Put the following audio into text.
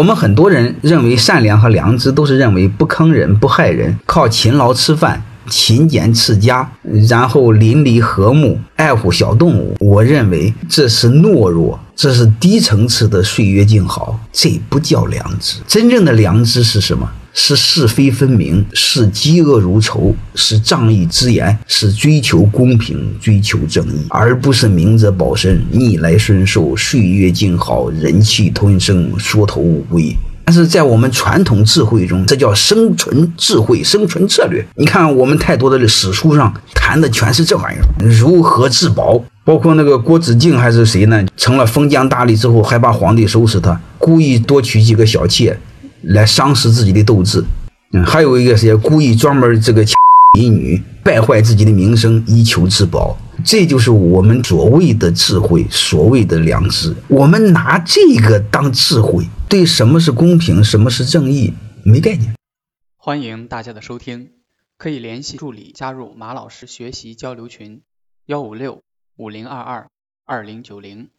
我们很多人认为善良和良知都是认为不坑人、不害人，靠勤劳吃饭、勤俭持家，然后邻里和睦、爱护小动物。我认为这是懦弱，这是低层次的岁月静好，这不叫良知。真正的良知是什么？是是非分明，是嫉恶如仇，是仗义执言，是追求公平、追求正义，而不是明哲保身、逆来顺受、岁月静好、忍气吞声、缩头乌龟。但是在我们传统智慧中，这叫生存智慧、生存策略。你看，我们太多的史书上谈的全是这玩意儿，如何自保。包括那个郭子敬还是谁呢？成了封疆大吏之后，还把皇帝收拾他，故意多娶几个小妾。来伤蚀自己的斗志，嗯，还有一个是故意专门这个淫女，败坏自己的名声，以求自保。这就是我们所谓的智慧，所谓的良知。我们拿这个当智慧，对什么是公平，什么是正义没概念。欢迎大家的收听，可以联系助理加入马老师学习交流群：幺五六五零二二二零九零。